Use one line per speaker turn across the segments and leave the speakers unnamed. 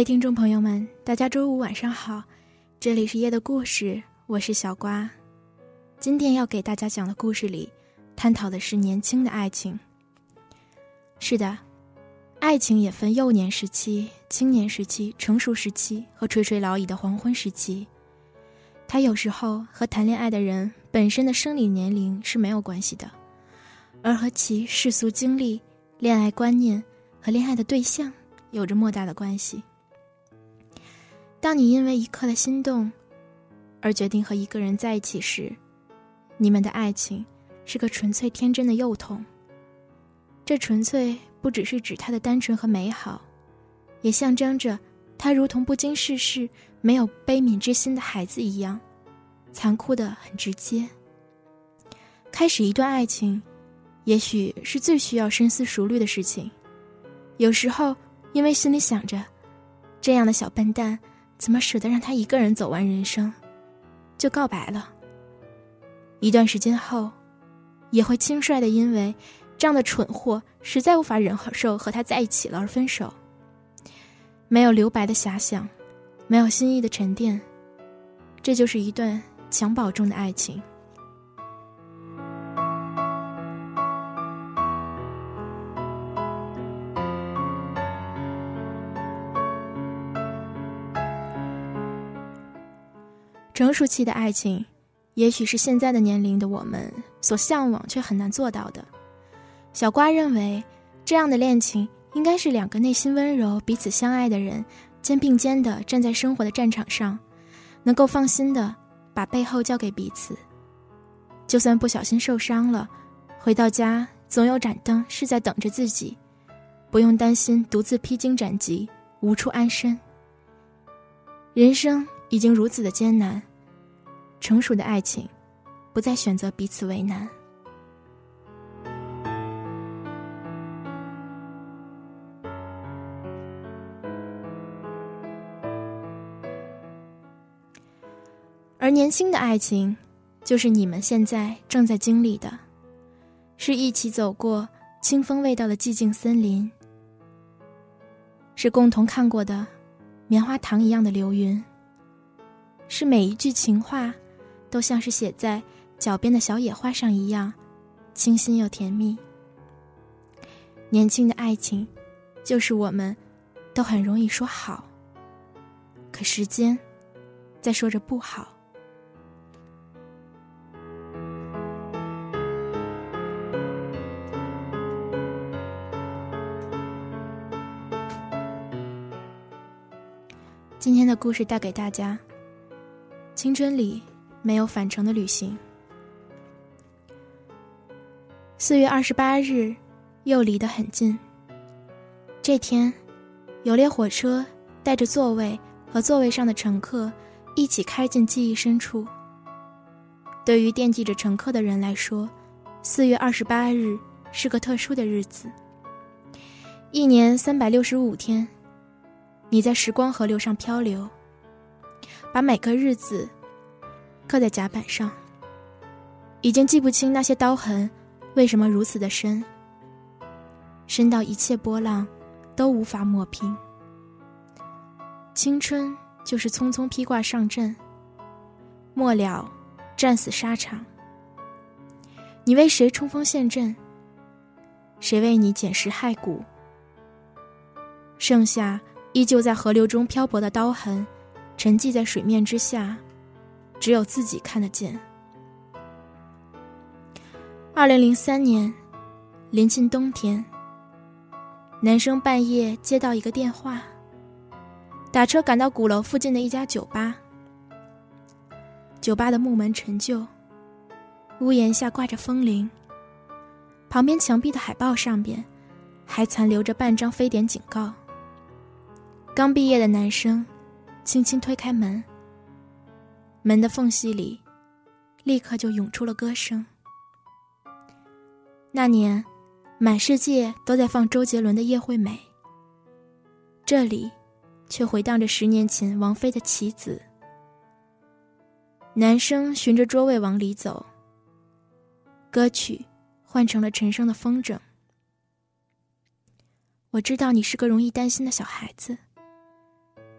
位听众朋友们，大家周五晚上好，这里是夜的故事，我是小瓜。今天要给大家讲的故事里，探讨的是年轻的爱情。是的，爱情也分幼年时期、青年时期、成熟时期和垂垂老矣的黄昏时期。它有时候和谈恋爱的人本身的生理年龄是没有关系的，而和其世俗经历、恋爱观念和恋爱的对象有着莫大的关系。当你因为一刻的心动，而决定和一个人在一起时，你们的爱情是个纯粹天真的幼童。这纯粹不只是指他的单纯和美好，也象征着他如同不经世事、没有悲悯之心的孩子一样，残酷的很直接。开始一段爱情，也许是最需要深思熟虑的事情。有时候，因为心里想着，这样的小笨蛋。怎么舍得让他一个人走完人生，就告白了？一段时间后，也会轻率的因为这样的蠢货实在无法忍受和他在一起了而分手。没有留白的遐想，没有心意的沉淀，这就是一段襁褓中的爱情。成熟期的爱情，也许是现在的年龄的我们所向往却很难做到的。小瓜认为，这样的恋情应该是两个内心温柔、彼此相爱的人，肩并肩的站在生活的战场上，能够放心的把背后交给彼此。就算不小心受伤了，回到家总有盏灯是在等着自己，不用担心独自披荆斩棘无处安身。人生已经如此的艰难。成熟的爱情，不再选择彼此为难。而年轻的爱情，就是你们现在正在经历的，是一起走过清风味道的寂静森林，是共同看过的棉花糖一样的流云，是每一句情话。都像是写在脚边的小野花上一样，清新又甜蜜。年轻的爱情，就是我们都很容易说好，可时间在说着不好。今天的故事带给大家：青春里。没有返程的旅行。四月二十八日，又离得很近。这天，有列火车带着座位和座位上的乘客一起开进记忆深处。对于惦记着乘客的人来说，四月二十八日是个特殊的日子。一年三百六十五天，你在时光河流上漂流，把每个日子。刻在甲板上，已经记不清那些刀痕为什么如此的深，深到一切波浪都无法抹平。青春就是匆匆披挂上阵，末了战死沙场。你为谁冲锋陷阵？谁为你捡拾骸骨？剩下依旧在河流中漂泊的刀痕，沉寂在水面之下。只有自己看得见。二零零三年，临近冬天，男生半夜接到一个电话，打车赶到鼓楼附近的一家酒吧。酒吧的木门陈旧，屋檐下挂着风铃，旁边墙壁的海报上边还残留着半张非典警告。刚毕业的男生轻轻推开门，门的缝隙里立刻就涌出了歌声。那年。满世界都在放周杰伦的《叶惠美》，这里却回荡着十年前王菲的《棋子》。男生循着桌位往里走，歌曲换成了陈升的《风筝》。我知道你是个容易担心的小孩子，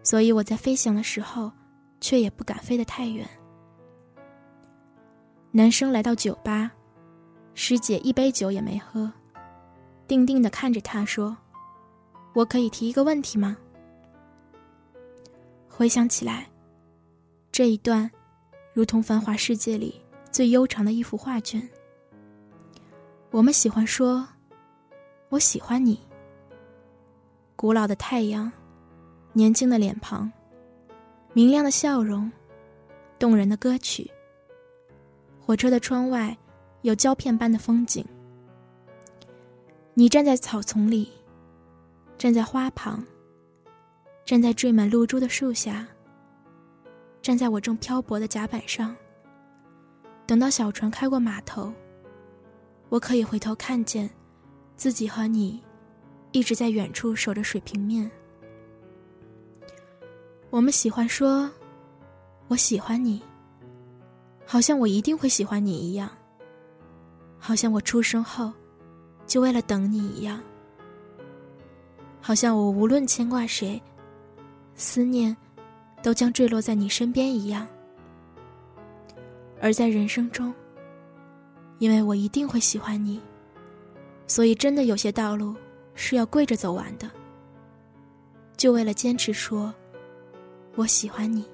所以我在飞翔的时候，却也不敢飞得太远。男生来到酒吧，师姐一杯酒也没喝。定定的看着他说：“我可以提一个问题吗？”回想起来，这一段，如同繁华世界里最悠长的一幅画卷。我们喜欢说：“我喜欢你。”古老的太阳，年轻的脸庞，明亮的笑容，动人的歌曲。火车的窗外，有胶片般的风景。你站在草丛里，站在花旁，站在缀满露珠的树下，站在我正漂泊的甲板上。等到小船开过码头，我可以回头看见自己和你一直在远处守着水平面。我们喜欢说“我喜欢你”，好像我一定会喜欢你一样，好像我出生后。就为了等你一样，好像我无论牵挂谁，思念都将坠落在你身边一样。而在人生中，因为我一定会喜欢你，所以真的有些道路是要跪着走完的，就为了坚持说“我喜欢你”。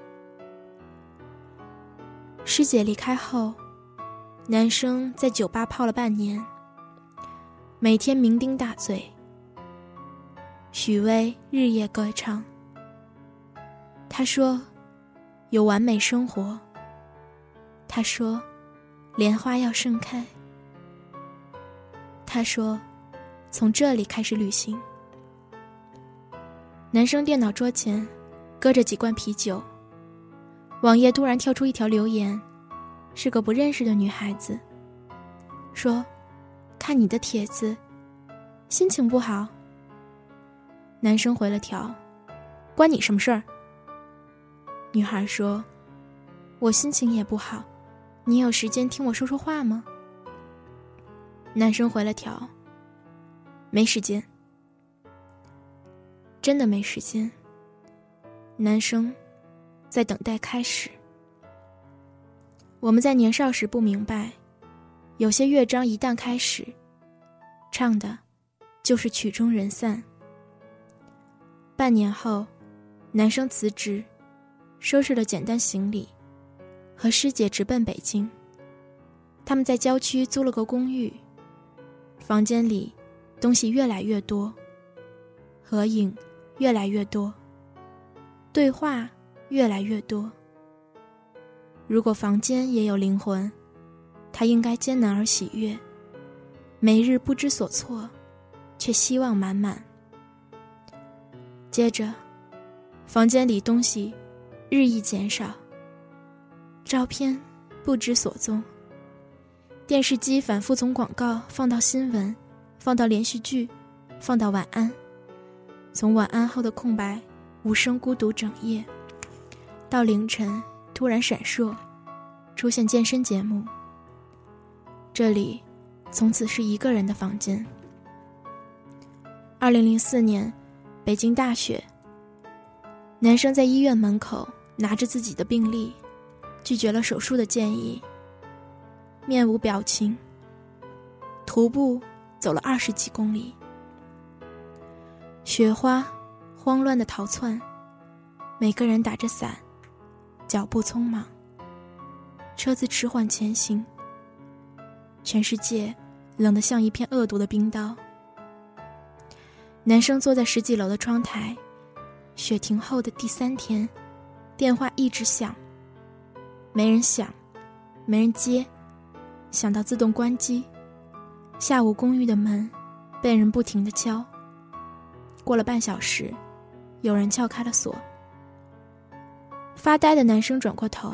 师姐离开后，男生在酒吧泡了半年。每天酩酊大醉，许巍日夜歌唱。他说：“有完美生活。”他说：“莲花要盛开。”他说：“从这里开始旅行。”男生电脑桌前，搁着几罐啤酒。网页突然跳出一条留言，是个不认识的女孩子，说。看你的帖子，心情不好。男生回了条：“关你什么事儿？”女孩说：“我心情也不好，你有时间听我说说话吗？”男生回了条：“没时间，真的没时间。”男生在等待开始。我们在年少时不明白。有些乐章一旦开始，唱的，就是曲终人散。半年后，男生辞职，收拾了简单行李，和师姐直奔北京。他们在郊区租了个公寓，房间里东西越来越多，合影越来越多，对话越来越多。如果房间也有灵魂。他应该艰难而喜悦，每日不知所措，却希望满满。接着，房间里东西日益减少，照片不知所踪。电视机反复从广告放到新闻，放到连续剧，放到晚安，从晚安后的空白无声孤独整夜，到凌晨突然闪烁，出现健身节目。这里，从此是一个人的房间。二零零四年，北京大雪。男生在医院门口拿着自己的病历，拒绝了手术的建议。面无表情，徒步走了二十几公里。雪花慌乱的逃窜，每个人打着伞，脚步匆忙。车子迟缓前行。全世界冷得像一片恶毒的冰刀。男生坐在十几楼的窗台，雪停后的第三天，电话一直响，没人响，没人接，想到自动关机。下午公寓的门被人不停的敲。过了半小时，有人撬开了锁。发呆的男生转过头，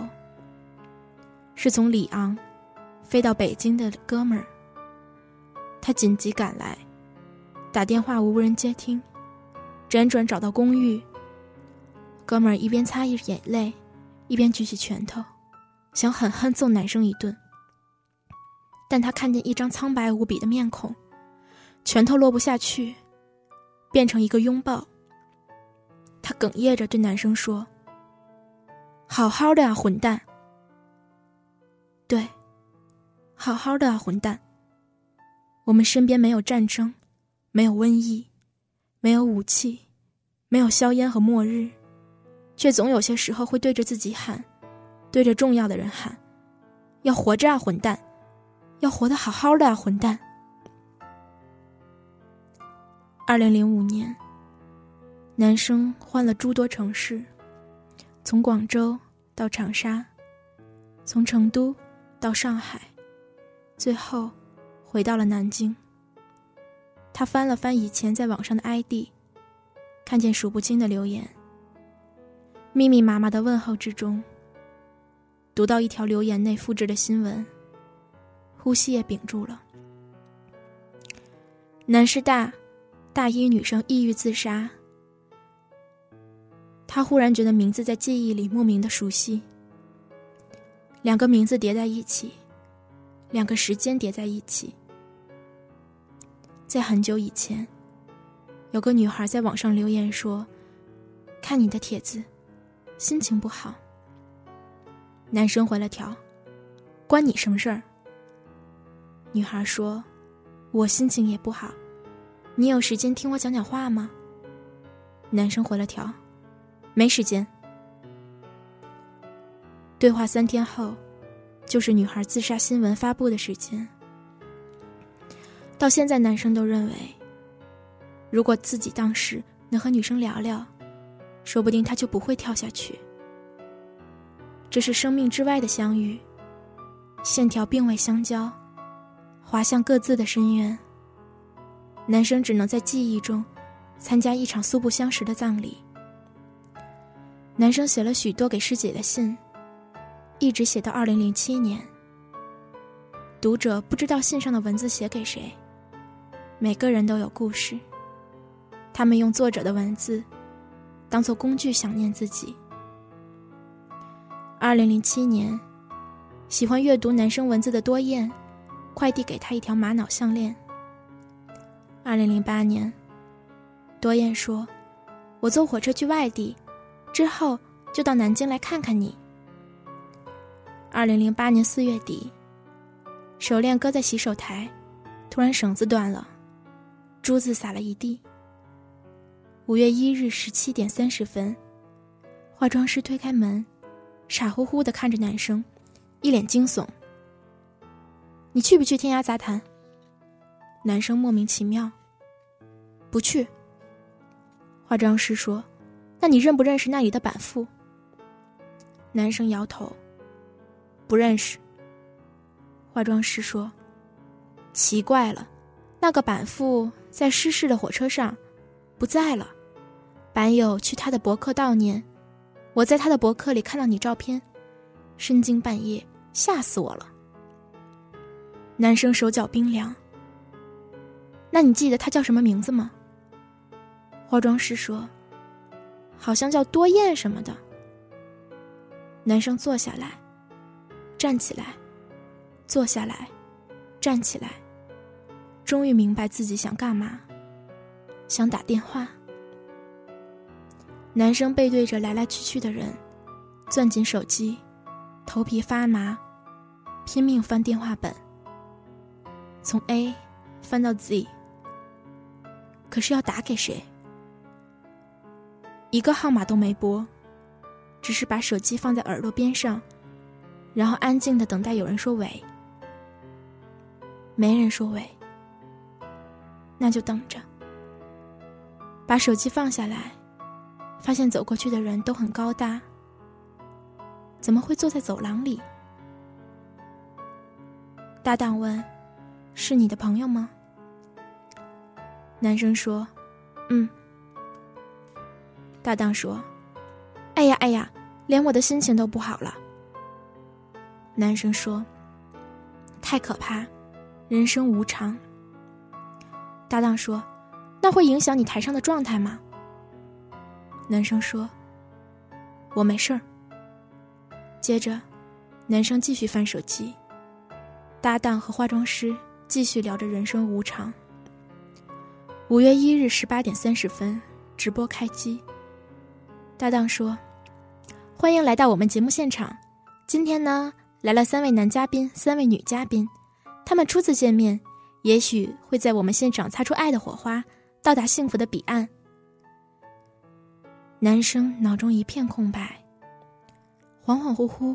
是从里昂飞到北京的哥们儿。他紧急赶来，打电话无人接听，辗转找到公寓。哥们儿一边擦眼泪，一边举起拳头，想狠狠揍男生一顿。但他看见一张苍白无比的面孔，拳头落不下去，变成一个拥抱。他哽咽着对男生说：“好好的啊，混蛋！对，好好的啊，混蛋！我们身边没有战争，没有瘟疫，没有武器，没有硝烟和末日，却总有些时候会对着自己喊，对着重要的人喊：要活着啊，混蛋！”要活得好好的啊，混蛋！二零零五年，男生换了诸多城市，从广州到长沙，从成都到上海，最后回到了南京。他翻了翻以前在网上的 ID，看见数不清的留言，密密麻麻的问候之中，读到一条留言内复制的新闻。呼吸也屏住了。南师大大一女生抑郁自杀。他忽然觉得名字在记忆里莫名的熟悉。两个名字叠在一起，两个时间叠在一起。在很久以前，有个女孩在网上留言说：“看你的帖子，心情不好。”男生回了条：“关你什么事儿？”女孩说：“我心情也不好，你有时间听我讲讲话吗？”男生回了条：“没时间。”对话三天后，就是女孩自杀新闻发布的时间。到现在，男生都认为，如果自己当时能和女生聊聊，说不定他就不会跳下去。这是生命之外的相遇，线条并未相交。滑向各自的深渊。男生只能在记忆中，参加一场素不相识的葬礼。男生写了许多给师姐的信，一直写到二零零七年。读者不知道信上的文字写给谁，每个人都有故事。他们用作者的文字，当做工具想念自己。二零零七年，喜欢阅读男生文字的多燕。快递给他一条玛瑙项链。二零零八年，多燕说：“我坐火车去外地，之后就到南京来看看你。”二零零八年四月底，手链搁在洗手台，突然绳子断了，珠子洒了一地。五月一日十七点三十分，化妆师推开门，傻乎乎的看着男生，一脸惊悚。你去不去天涯杂谈？男生莫名其妙。不去。化妆师说：“那你认不认识那里的板副？”男生摇头。不认识。化妆师说：“奇怪了，那个板副在失事的火车上，不在了。板友去他的博客悼念，我在他的博客里看到你照片，深更半夜，吓死我了。”男生手脚冰凉。那你记得他叫什么名字吗？化妆师说：“好像叫多燕什么的。”男生坐下来，站起来，坐下来，站起来，终于明白自己想干嘛，想打电话。男生背对着来来去去的人，攥紧手机，头皮发麻，拼命翻电话本。从 A 翻到 Z，可是要打给谁？一个号码都没拨，只是把手机放在耳朵边上，然后安静的等待有人说“喂”。没人说“喂”，那就等着。把手机放下来，发现走过去的人都很高大。怎么会坐在走廊里？搭档问：“是你的朋友吗？”男生说：“嗯。”搭档说：“哎呀哎呀，连我的心情都不好了。”男生说：“太可怕，人生无常。”搭档说：“那会影响你台上的状态吗？”男生说：“我没事儿。”接着，男生继续翻手机。搭档和化妆师继续聊着人生无常。五月一日十八点三十分，直播开机。搭档说：“欢迎来到我们节目现场。今天呢，来了三位男嘉宾，三位女嘉宾。他们初次见面，也许会在我们现场擦出爱的火花，到达幸福的彼岸。”男生脑中一片空白，恍恍惚惚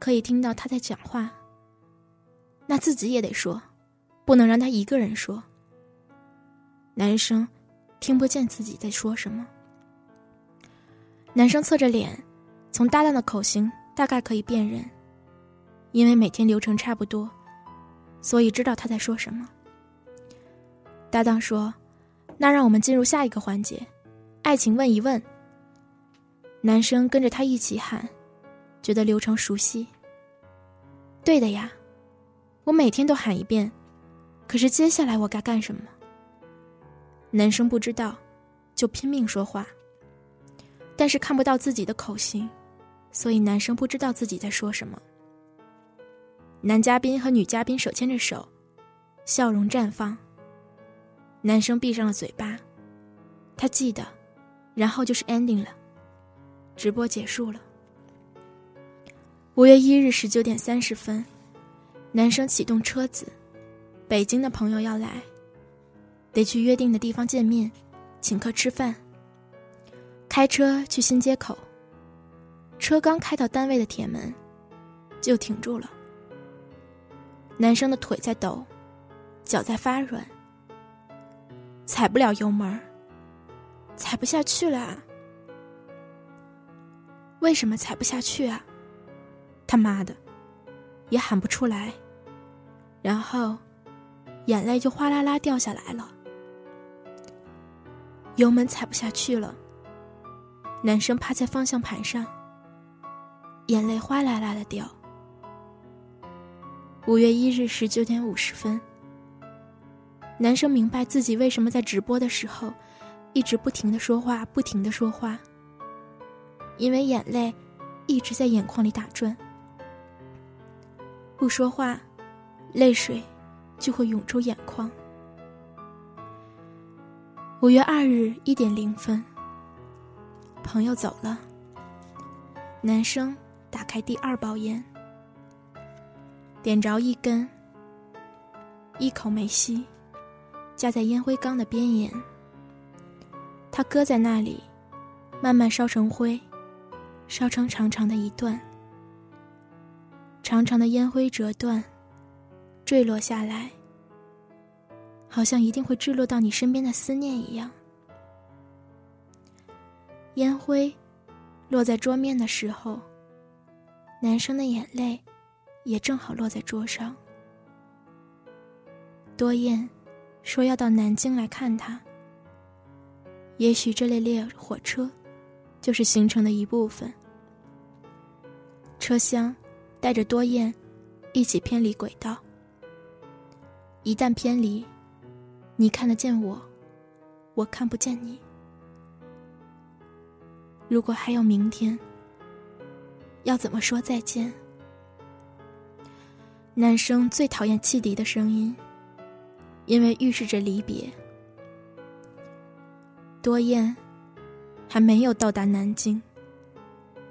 可以听到他在讲话。那自己也得说，不能让他一个人说。男生听不见自己在说什么。男生侧着脸，从搭档的口型大概可以辨认，因为每天流程差不多，所以知道他在说什么。搭档说：“那让我们进入下一个环节，爱情问一问。”男生跟着他一起喊，觉得流程熟悉。对的呀。我每天都喊一遍，可是接下来我该干什么？男生不知道，就拼命说话。但是看不到自己的口型，所以男生不知道自己在说什么。男嘉宾和女嘉宾手牵着手，笑容绽放。男生闭上了嘴巴，他记得，然后就是 ending 了，直播结束了。五月一日十九点三十分。男生启动车子，北京的朋友要来，得去约定的地方见面，请客吃饭。开车去新街口，车刚开到单位的铁门，就停住了。男生的腿在抖，脚在发软，踩不了油门踩不下去了。为什么踩不下去啊？他妈的！也喊不出来，然后眼泪就哗啦啦掉下来了。油门踩不下去了，男生趴在方向盘上，眼泪哗啦啦的掉。五月一日十九点五十分，男生明白自己为什么在直播的时候一直不停的说话，不停的说话，因为眼泪一直在眼眶里打转。不说话，泪水就会涌出眼眶。五月二日一点零分，朋友走了。男生打开第二包烟，点着一根，一口没吸，架在烟灰缸的边沿。他搁在那里，慢慢烧成灰，烧成长长的一段。长长的烟灰折断，坠落下来，好像一定会坠落到你身边的思念一样。烟灰落在桌面的时候，男生的眼泪也正好落在桌上。多燕说要到南京来看他，也许这列列火车就是行程的一部分。车厢。带着多燕，一起偏离轨道。一旦偏离，你看得见我，我看不见你。如果还有明天，要怎么说再见？男生最讨厌汽笛的声音，因为预示着离别。多燕还没有到达南京，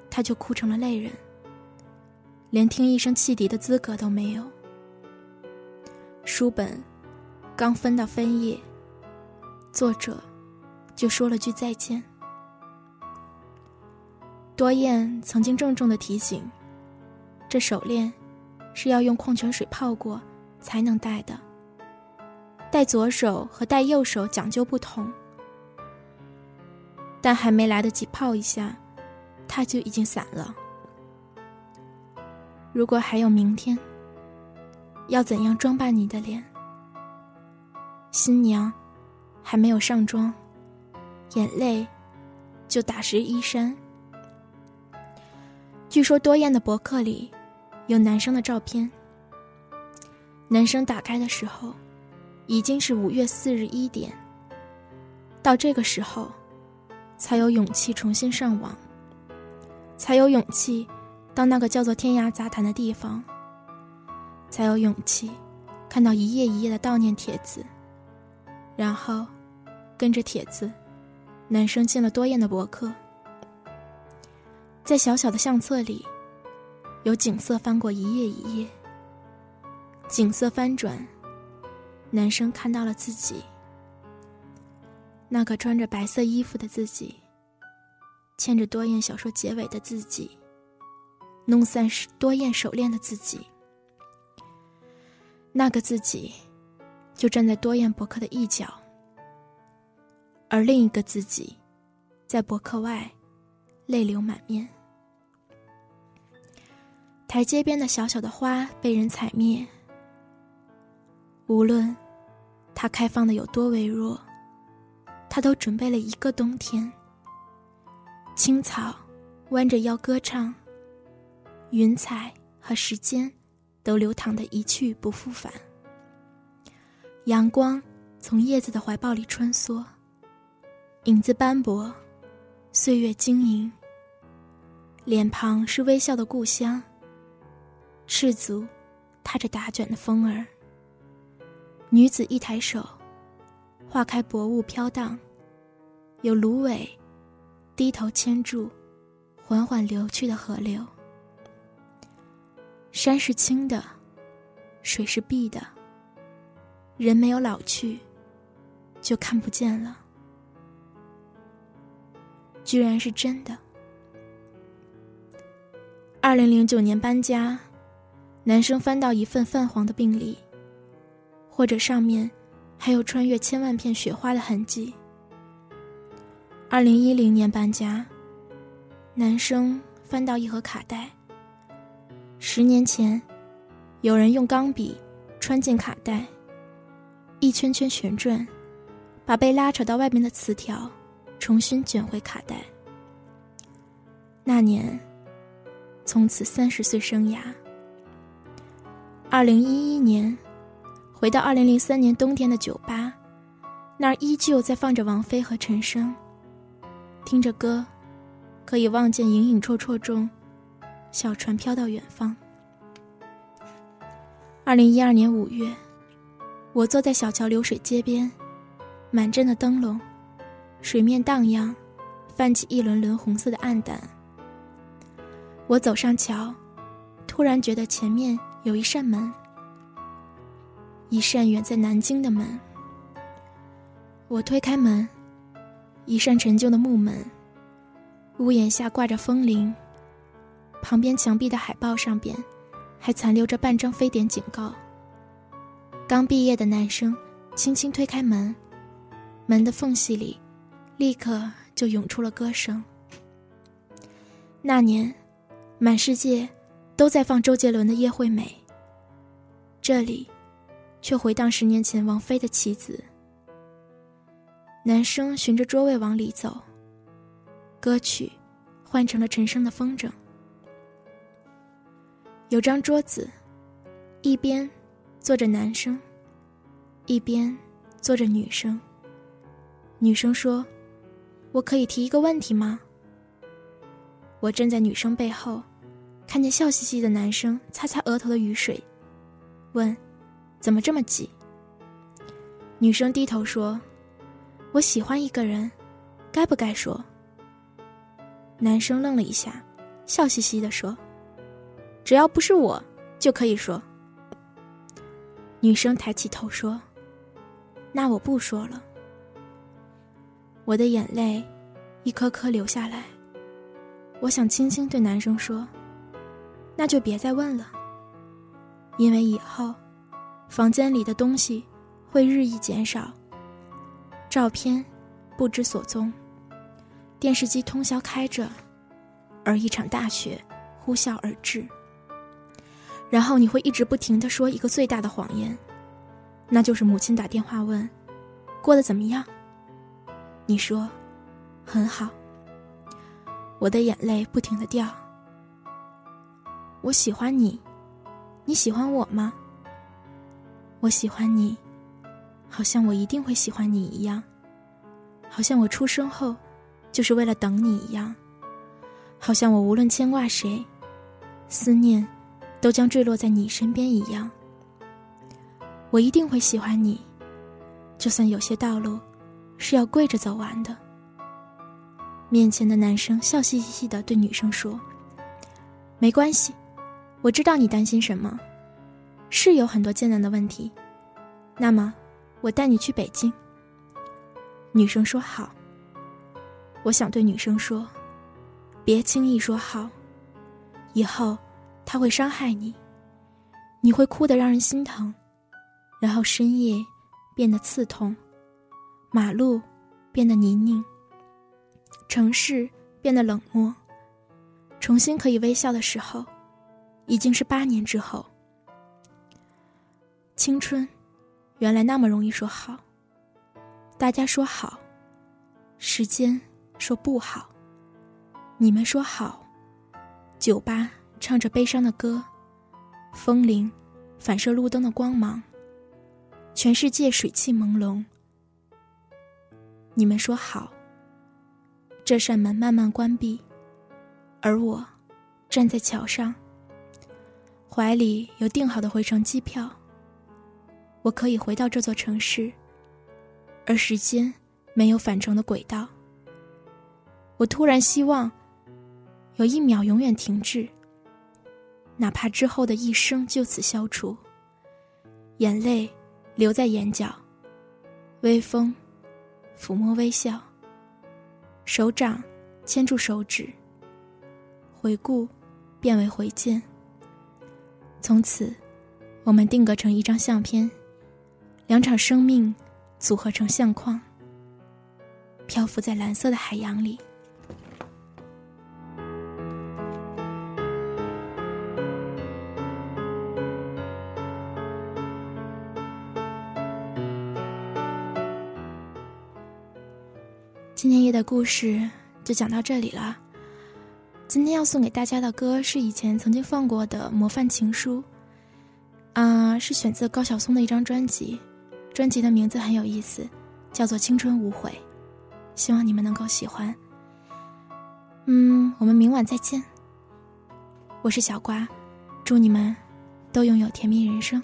他就哭成了泪人。连听一声汽笛的资格都没有。书本刚翻到分页，作者就说了句再见。多燕曾经郑重的提醒：这手链是要用矿泉水泡过才能戴的，戴左手和戴右手讲究不同。但还没来得及泡一下，它就已经散了。如果还有明天，要怎样装扮你的脸？新娘还没有上妆，眼泪就打湿衣衫。据说多燕的博客里有男生的照片。男生打开的时候，已经是五月四日一点。到这个时候，才有勇气重新上网，才有勇气到那个叫做天涯杂谈的地方，才有勇气看到一页一页的悼念帖子，然后跟着帖子，男生进了多燕的博客，在小小的相册里，有景色翻过一页一页。景色翻转，男生看到了自己，那个穿着白色衣服的自己，牵着多燕小说结尾的自己，弄散多燕手链的自己，那个自己，就站在多燕博客的一角，而另一个自己，在博客外，泪流满面。台阶边的小小的花被人踩灭。无论它开放的有多微弱，它都准备了一个冬天。青草弯着腰歌唱，云彩和时间都流淌的一去不复返。阳光从叶子的怀抱里穿梭，影子斑驳，岁月晶莹。脸庞是微笑的故乡，赤足踏着打卷的风儿。女子一抬手，化开薄雾飘荡，有芦苇低头牵住缓缓流去的河流。山是青的，水是碧的。人没有老去，就看不见了。居然是真的。二零零九年搬家，男生翻到一份泛黄的病历。或者上面还有穿越千万片雪花的痕迹。二零一零年搬家，男生翻到一盒卡带。十年前，有人用钢笔穿进卡带，一圈圈旋转，把被拉扯到外面的磁条重新卷回卡带。那年，从此三十岁生涯。二零一一年。回到二零零三年冬天的酒吧，那儿依旧在放着王菲和陈升。听着歌，可以望见影影绰绰中，小船飘到远方。二零一二年五月，我坐在小桥流水街边，满镇的灯笼，水面荡漾，泛起一轮轮红色的暗淡。我走上桥，突然觉得前面有一扇门。一扇远在南京的门，我推开门，一扇陈旧的木门，屋檐下挂着风铃，旁边墙壁的海报上边还残留着半张非典警告。刚毕业的男生轻轻推开门，门的缝隙里立刻就涌出了歌声。那年，满世界都在放周杰伦的《叶惠美》，这里。却回荡十年前王菲的棋子。男生循着桌位往里走。歌曲换成了陈升的风筝。有张桌子，一边坐着男生，一边坐着女生。女生说：“我可以提一个问题吗？”我站在女生背后，看见笑嘻嘻的男生擦擦额头的雨水，问。怎么这么急？女生低头说：“我喜欢一个人，该不该说？”男生愣了一下，笑嘻嘻的说：“只要不是我，就可以说。”女生抬起头说：“那我不说了。”我的眼泪一颗颗流下来，我想轻轻对男生说：“那就别再问了，因为以后。”房间里的东西会日益减少，照片不知所踪，电视机通宵开着，而一场大雪呼啸而至。然后你会一直不停的说一个最大的谎言，那就是母亲打电话问，过得怎么样？你说，很好。我的眼泪不停的掉。我喜欢你，你喜欢我吗？我喜欢你，好像我一定会喜欢你一样，好像我出生后就是为了等你一样，好像我无论牵挂谁，思念。都将坠落在你身边一样，我一定会喜欢你，就算有些道路是要跪着走完的。面前的男生笑嘻嘻的对女生说：“没关系，我知道你担心什么，是有很多艰难的问题。那么，我带你去北京。”女生说：“好。”我想对女生说：“别轻易说好，以后。”他会伤害你，你会哭得让人心疼，然后深夜变得刺痛，马路变得泥泞，城市变得冷漠。重新可以微笑的时候，已经是八年之后。青春，原来那么容易说好。大家说好，时间说不好，你们说好，酒吧。唱着悲伤的歌，风铃反射路灯的光芒。全世界水汽朦胧。你们说好。这扇门慢慢关闭，而我站在桥上，怀里有订好的回程机票。我可以回到这座城市，而时间没有返程的轨道。我突然希望有一秒永远停滞。哪怕之后的一生就此消除，眼泪留在眼角，微风抚摸微笑，手掌牵住手指，回顾变为回见。从此，我们定格成一张相片，两场生命组合成相框，漂浮在蓝色的海洋里。今天夜的故事就讲到这里了。今天要送给大家的歌是以前曾经放过的《模范情书》，啊，是选自高晓松的一张专辑，专辑的名字很有意思，叫做《青春无悔》，希望你们能够喜欢。嗯，我们明晚再见。我是小瓜，祝你们都拥有甜蜜人生。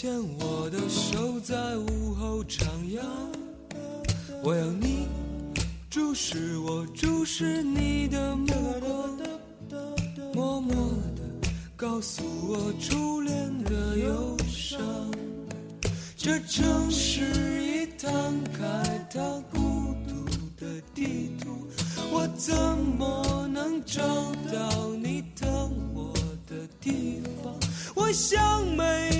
牵我的手，在午后徜徉。我要你注视我，注视你的目光，默默地告诉我初恋的忧伤。这城市已摊开它孤独的地图，我怎么能找到你等我的地方？我想每